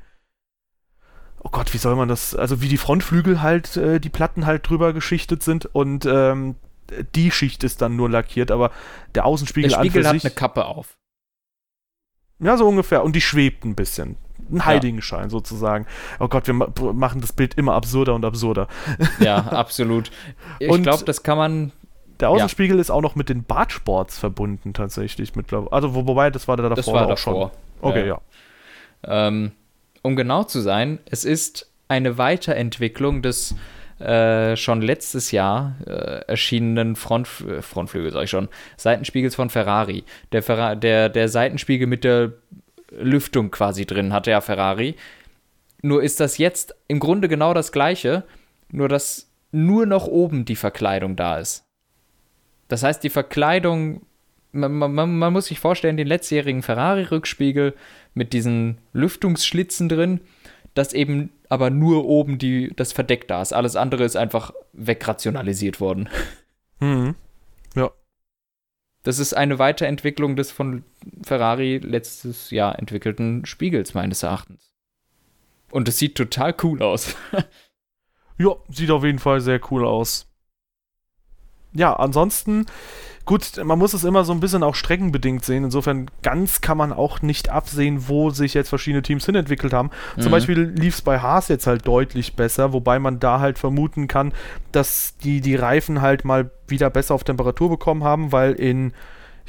oh Gott, wie soll man das, also wie die Frontflügel halt, äh, die Platten halt drüber geschichtet sind und ähm, die Schicht ist dann nur lackiert, aber der Außenspiegel der Spiegel hat sich, eine Kappe auf. Ja, so ungefähr. Und die schwebt ein bisschen. ein Heiligenschein ja. sozusagen. Oh Gott, wir machen das Bild immer absurder und absurder. Ja, absolut. Ich glaube, das kann man der Außenspiegel ja. ist auch noch mit den Bartsports verbunden tatsächlich mittlerweile. Also wo, wobei, das war da davor das war auch davor. schon. Okay, ja. ja. Ähm, um genau zu sein, es ist eine Weiterentwicklung des äh, schon letztes Jahr äh, erschienenen Front, äh, Frontflügel, sag ich schon, Seitenspiegels von Ferrari. Der, Ferra der, der Seitenspiegel mit der Lüftung quasi drin hatte ja Ferrari. Nur ist das jetzt im Grunde genau das gleiche, nur dass nur noch oben die Verkleidung da ist. Das heißt, die Verkleidung, man, man, man muss sich vorstellen, den letztjährigen Ferrari-Rückspiegel mit diesen Lüftungsschlitzen drin, dass eben aber nur oben die, das Verdeck da ist. Alles andere ist einfach wegrationalisiert worden. Mhm. Ja. Das ist eine Weiterentwicklung des von Ferrari letztes Jahr entwickelten Spiegels, meines Erachtens. Und es sieht total cool aus. ja, sieht auf jeden Fall sehr cool aus ja, ansonsten, gut, man muss es immer so ein bisschen auch streckenbedingt sehen. Insofern ganz kann man auch nicht absehen, wo sich jetzt verschiedene Teams hinentwickelt haben. Mhm. Zum Beispiel lief es bei Haas jetzt halt deutlich besser, wobei man da halt vermuten kann, dass die, die Reifen halt mal wieder besser auf Temperatur bekommen haben, weil in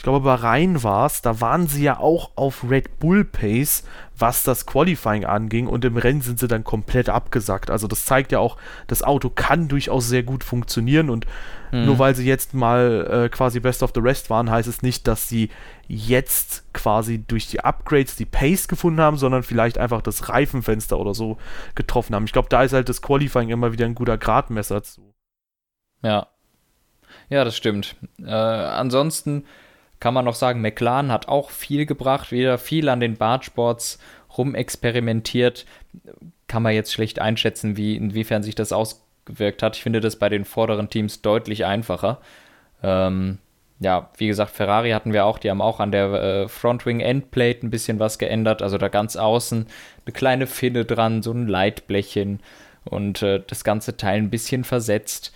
ich glaube, bei Rhein war es, da waren sie ja auch auf Red Bull Pace, was das Qualifying anging und im Rennen sind sie dann komplett abgesackt. Also das zeigt ja auch, das Auto kann durchaus sehr gut funktionieren und mhm. nur weil sie jetzt mal äh, quasi Best of the Rest waren, heißt es nicht, dass sie jetzt quasi durch die Upgrades die Pace gefunden haben, sondern vielleicht einfach das Reifenfenster oder so getroffen haben. Ich glaube, da ist halt das Qualifying immer wieder ein guter Gradmesser zu. Ja. Ja, das stimmt. Äh, ansonsten kann man noch sagen, McLaren hat auch viel gebracht, wieder viel an den Bartsports rumexperimentiert. Kann man jetzt schlecht einschätzen, wie, inwiefern sich das ausgewirkt hat. Ich finde das bei den vorderen Teams deutlich einfacher. Ähm, ja, wie gesagt, Ferrari hatten wir auch, die haben auch an der äh, Frontwing Endplate ein bisschen was geändert, also da ganz außen eine kleine Finne dran, so ein Leitblechchen und äh, das ganze Teil ein bisschen versetzt.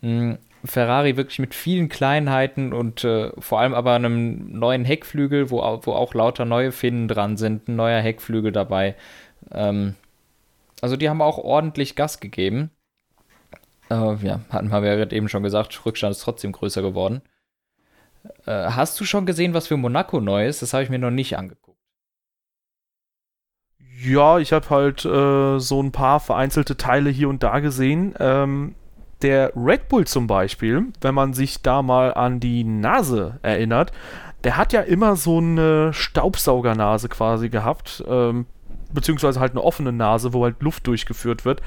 Mhm. Ferrari wirklich mit vielen Kleinheiten und äh, vor allem aber einem neuen Heckflügel, wo, wo auch lauter neue Finnen dran sind, ein neuer Heckflügel dabei. Ähm, also die haben auch ordentlich Gas gegeben. Äh, ja, hatten wir ja eben schon gesagt, Rückstand ist trotzdem größer geworden. Äh, hast du schon gesehen, was für Monaco neu ist? Das habe ich mir noch nicht angeguckt. Ja, ich habe halt äh, so ein paar vereinzelte Teile hier und da gesehen. Ähm, der Red Bull zum Beispiel, wenn man sich da mal an die Nase erinnert, der hat ja immer so eine Staubsaugernase quasi gehabt, ähm, beziehungsweise halt eine offene Nase, wo halt Luft durchgeführt wird.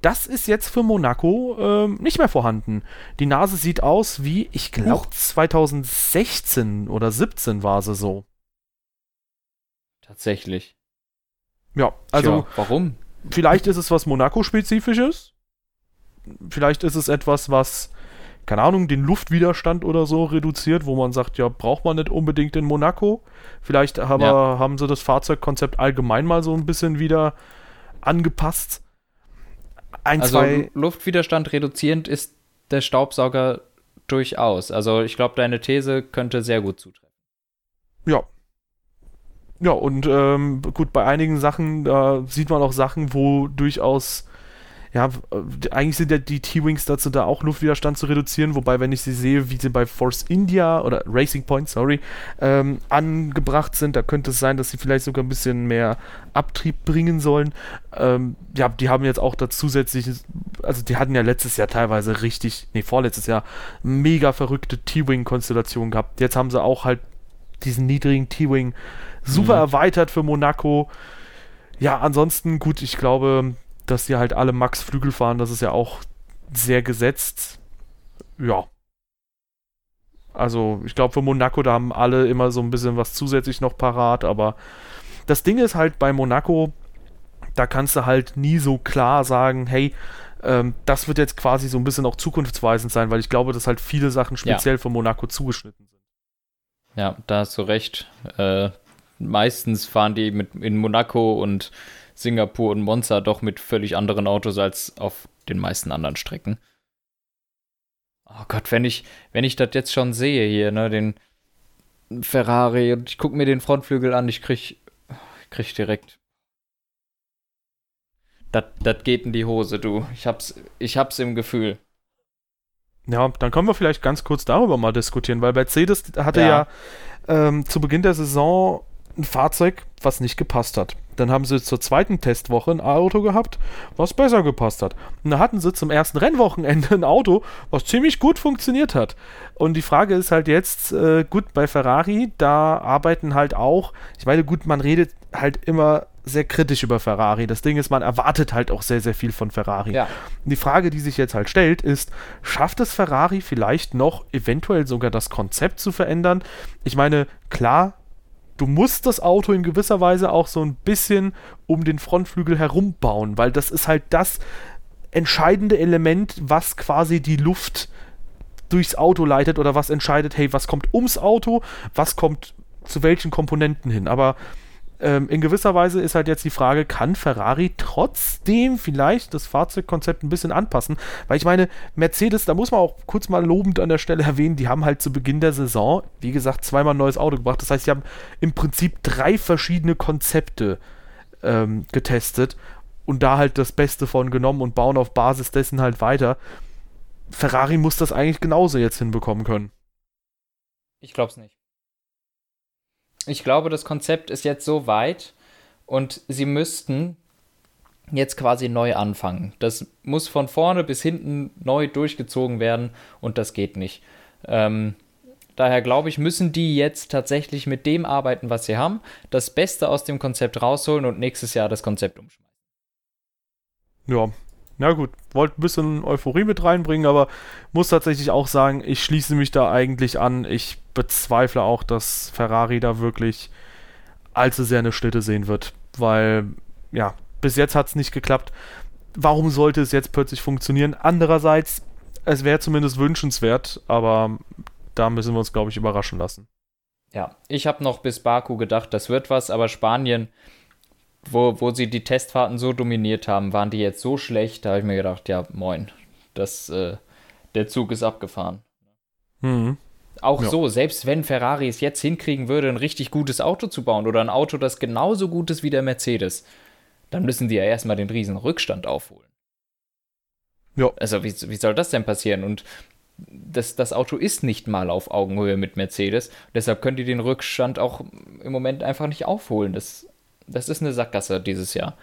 Das ist jetzt für Monaco ähm, nicht mehr vorhanden. Die Nase sieht aus wie, ich glaube, 2016 oder 17 war sie so. Tatsächlich. Ja, also. Tja, warum? Vielleicht ist es was Monaco-spezifisches vielleicht ist es etwas, was, keine Ahnung, den Luftwiderstand oder so reduziert, wo man sagt, ja, braucht man nicht unbedingt in Monaco. Vielleicht aber ja. haben sie das Fahrzeugkonzept allgemein mal so ein bisschen wieder angepasst. Ein, also Luftwiderstand reduzierend ist der Staubsauger durchaus. Also ich glaube, deine These könnte sehr gut zutreffen. Ja. Ja, und ähm, gut, bei einigen Sachen, da sieht man auch Sachen, wo durchaus ja, äh, eigentlich sind ja die T-Wings dazu da auch Luftwiderstand zu reduzieren, wobei, wenn ich sie sehe, wie sie bei Force India oder Racing Point, sorry, ähm, angebracht sind, da könnte es sein, dass sie vielleicht sogar ein bisschen mehr Abtrieb bringen sollen. Ähm, ja, die haben jetzt auch da zusätzlich, also die hatten ja letztes Jahr teilweise richtig, nee, vorletztes Jahr, mega verrückte T-Wing-Konstellationen gehabt. Jetzt haben sie auch halt diesen niedrigen T-Wing super mhm. erweitert für Monaco. Ja, ansonsten, gut, ich glaube, dass die halt alle Max Flügel fahren, das ist ja auch sehr gesetzt. Ja. Also, ich glaube, für Monaco, da haben alle immer so ein bisschen was zusätzlich noch parat, aber das Ding ist halt bei Monaco, da kannst du halt nie so klar sagen, hey, ähm, das wird jetzt quasi so ein bisschen auch zukunftsweisend sein, weil ich glaube, dass halt viele Sachen speziell ja. für Monaco zugeschnitten sind. Ja, da hast du recht. Äh, meistens fahren die mit in Monaco und Singapur und Monza doch mit völlig anderen Autos als auf den meisten anderen Strecken. Oh Gott, wenn ich, wenn ich das jetzt schon sehe hier, ne, den Ferrari und ich gucke mir den Frontflügel an, ich krieg, krieg direkt das geht in die Hose, du. Ich hab's, ich hab's im Gefühl. Ja, dann können wir vielleicht ganz kurz darüber mal diskutieren, weil Mercedes hatte ja, ja ähm, zu Beginn der Saison ein Fahrzeug, was nicht gepasst hat. Dann haben sie zur zweiten Testwoche ein Auto gehabt, was besser gepasst hat. Und da hatten sie zum ersten Rennwochenende ein Auto, was ziemlich gut funktioniert hat. Und die Frage ist halt jetzt, äh, gut, bei Ferrari, da arbeiten halt auch, ich meine, gut, man redet halt immer sehr kritisch über Ferrari. Das Ding ist, man erwartet halt auch sehr, sehr viel von Ferrari. Ja. Und die Frage, die sich jetzt halt stellt, ist, schafft es Ferrari vielleicht noch eventuell sogar das Konzept zu verändern? Ich meine, klar, du musst das Auto in gewisser Weise auch so ein bisschen um den Frontflügel herum bauen, weil das ist halt das entscheidende Element, was quasi die Luft durchs Auto leitet oder was entscheidet, hey, was kommt ums Auto, was kommt zu welchen Komponenten hin. Aber ähm, in gewisser Weise ist halt jetzt die Frage, kann Ferrari trotzdem vielleicht das Fahrzeugkonzept ein bisschen anpassen? Weil ich meine, Mercedes, da muss man auch kurz mal lobend an der Stelle erwähnen, die haben halt zu Beginn der Saison, wie gesagt, zweimal ein neues Auto gebracht. Das heißt, sie haben im Prinzip drei verschiedene Konzepte ähm, getestet und da halt das Beste von genommen und bauen auf Basis dessen halt weiter. Ferrari muss das eigentlich genauso jetzt hinbekommen können. Ich glaube es nicht. Ich glaube, das Konzept ist jetzt so weit und sie müssten jetzt quasi neu anfangen. Das muss von vorne bis hinten neu durchgezogen werden und das geht nicht. Ähm, daher glaube ich, müssen die jetzt tatsächlich mit dem arbeiten, was sie haben, das Beste aus dem Konzept rausholen und nächstes Jahr das Konzept umschmeißen. Ja, na gut, wollte ein bisschen Euphorie mit reinbringen, aber muss tatsächlich auch sagen, ich schließe mich da eigentlich an. Ich bezweifle auch, dass Ferrari da wirklich allzu sehr eine Schnitte sehen wird, weil, ja, bis jetzt hat es nicht geklappt. Warum sollte es jetzt plötzlich funktionieren? Andererseits, es wäre zumindest wünschenswert, aber da müssen wir uns, glaube ich, überraschen lassen. Ja, ich habe noch bis Baku gedacht, das wird was, aber Spanien wo, wo sie die Testfahrten so dominiert haben, waren die jetzt so schlecht, da habe ich mir gedacht, ja, moin, das, äh, der Zug ist abgefahren. Mhm. Auch ja. so, selbst wenn Ferrari es jetzt hinkriegen würde, ein richtig gutes Auto zu bauen oder ein Auto, das genauso gut ist wie der Mercedes, dann müssen die ja erstmal den riesen Rückstand aufholen. Ja. Also, wie, wie soll das denn passieren? Und das, das Auto ist nicht mal auf Augenhöhe mit Mercedes. Deshalb können die den Rückstand auch im Moment einfach nicht aufholen. Das das ist eine Sackgasse dieses Jahr.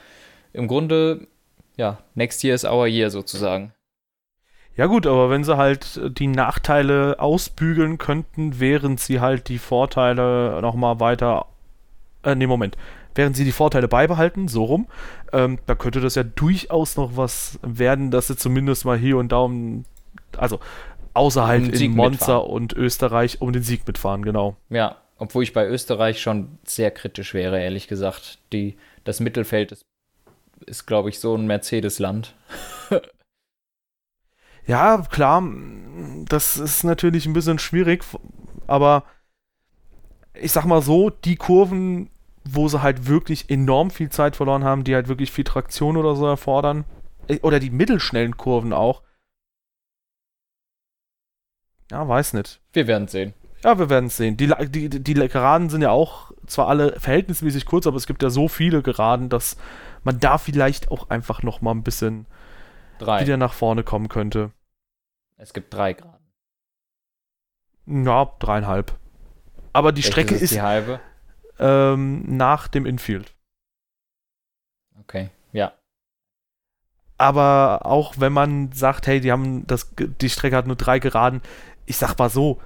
Im Grunde, ja, next year is our year sozusagen. Ja gut, aber wenn sie halt die Nachteile ausbügeln könnten, während sie halt die Vorteile nochmal weiter, äh, nee, Moment, während sie die Vorteile beibehalten, so rum, ähm, da könnte das ja durchaus noch was werden, dass sie zumindest mal hier und da um, also außerhalb um in Monza mitfahren. und Österreich um den Sieg mitfahren, genau. Ja, obwohl ich bei Österreich schon sehr kritisch wäre, ehrlich gesagt. Die, das Mittelfeld ist, ist glaube ich, so ein Mercedes-Land. ja, klar, das ist natürlich ein bisschen schwierig, aber ich sag mal so, die Kurven, wo sie halt wirklich enorm viel Zeit verloren haben, die halt wirklich viel Traktion oder so erfordern, äh, oder die mittelschnellen Kurven auch. Ja, weiß nicht. Wir werden sehen. Ja, wir werden es sehen. Die, die, die Geraden sind ja auch zwar alle verhältnismäßig kurz, aber es gibt ja so viele Geraden, dass man da vielleicht auch einfach noch mal ein bisschen drei. wieder nach vorne kommen könnte. Es gibt drei Geraden. Ja, dreieinhalb. Aber die Welches Strecke ist, ist die halbe ähm, nach dem Infield. Okay, ja. Aber auch wenn man sagt, hey, die haben das, die Strecke hat nur drei Geraden, ich sag mal so,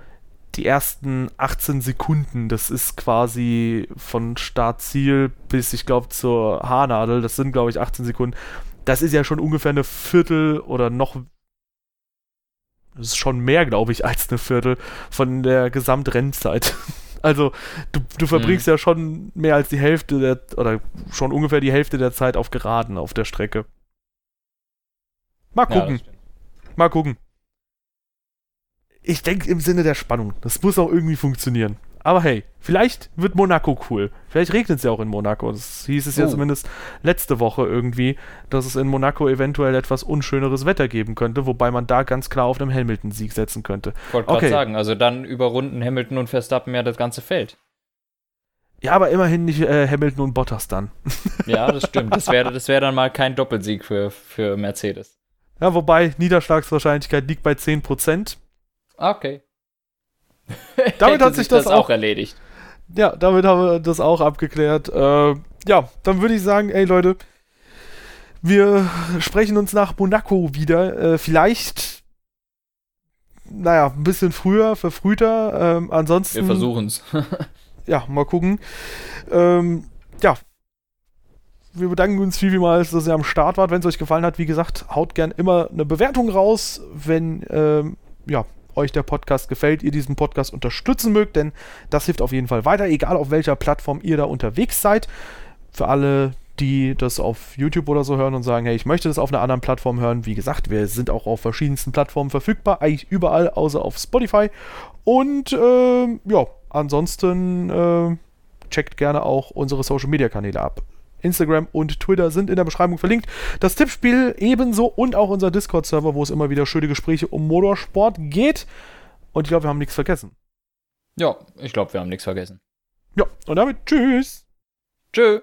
die ersten 18 Sekunden, das ist quasi von Start-Ziel bis, ich glaube, zur Haarnadel, das sind, glaube ich, 18 Sekunden. Das ist ja schon ungefähr eine Viertel oder noch. Das ist schon mehr, glaube ich, als eine Viertel von der Gesamtrennzeit. Also, du, du verbringst mhm. ja schon mehr als die Hälfte der, oder schon ungefähr die Hälfte der Zeit auf Geraden auf der Strecke. Mal gucken. Ja, Mal gucken ich denke im Sinne der Spannung. Das muss auch irgendwie funktionieren. Aber hey, vielleicht wird Monaco cool. Vielleicht regnet es ja auch in Monaco. Das hieß es oh. ja zumindest letzte Woche irgendwie, dass es in Monaco eventuell etwas unschöneres Wetter geben könnte, wobei man da ganz klar auf einen Hamilton-Sieg setzen könnte. Wollte gerade okay. sagen, also dann überrunden Hamilton und Verstappen ja das ganze Feld. Ja, aber immerhin nicht äh, Hamilton und Bottas dann. Ja, das stimmt. Das wäre das wär dann mal kein Doppelsieg für, für Mercedes. Ja, wobei Niederschlagswahrscheinlichkeit liegt bei 10%. Okay. Damit hat sich das, auch, auch erledigt. Ja, damit haben wir das auch abgeklärt. Äh, ja, dann würde ich sagen, ey Leute, wir sprechen uns nach Monaco wieder. Äh, vielleicht, naja, ein bisschen früher, verfrühter. Ähm, ansonsten. Wir versuchen's. ja, mal gucken. Ähm, ja. Wir bedanken uns vielmals, dass ihr am Start wart. Wenn es euch gefallen hat, wie gesagt, haut gern immer eine Bewertung raus, wenn ähm, ja, euch der Podcast gefällt, ihr diesen Podcast unterstützen mögt, denn das hilft auf jeden Fall weiter, egal auf welcher Plattform ihr da unterwegs seid. Für alle, die das auf YouTube oder so hören und sagen, hey, ich möchte das auf einer anderen Plattform hören. Wie gesagt, wir sind auch auf verschiedensten Plattformen verfügbar, eigentlich überall, außer auf Spotify. Und äh, ja, ansonsten äh, checkt gerne auch unsere Social Media Kanäle ab. Instagram und Twitter sind in der Beschreibung verlinkt. Das Tippspiel ebenso und auch unser Discord-Server, wo es immer wieder schöne Gespräche um Motorsport geht. Und ich glaube, wir haben nichts vergessen. Ja, ich glaube, wir haben nichts vergessen. Ja, und damit tschüss. Tschüss.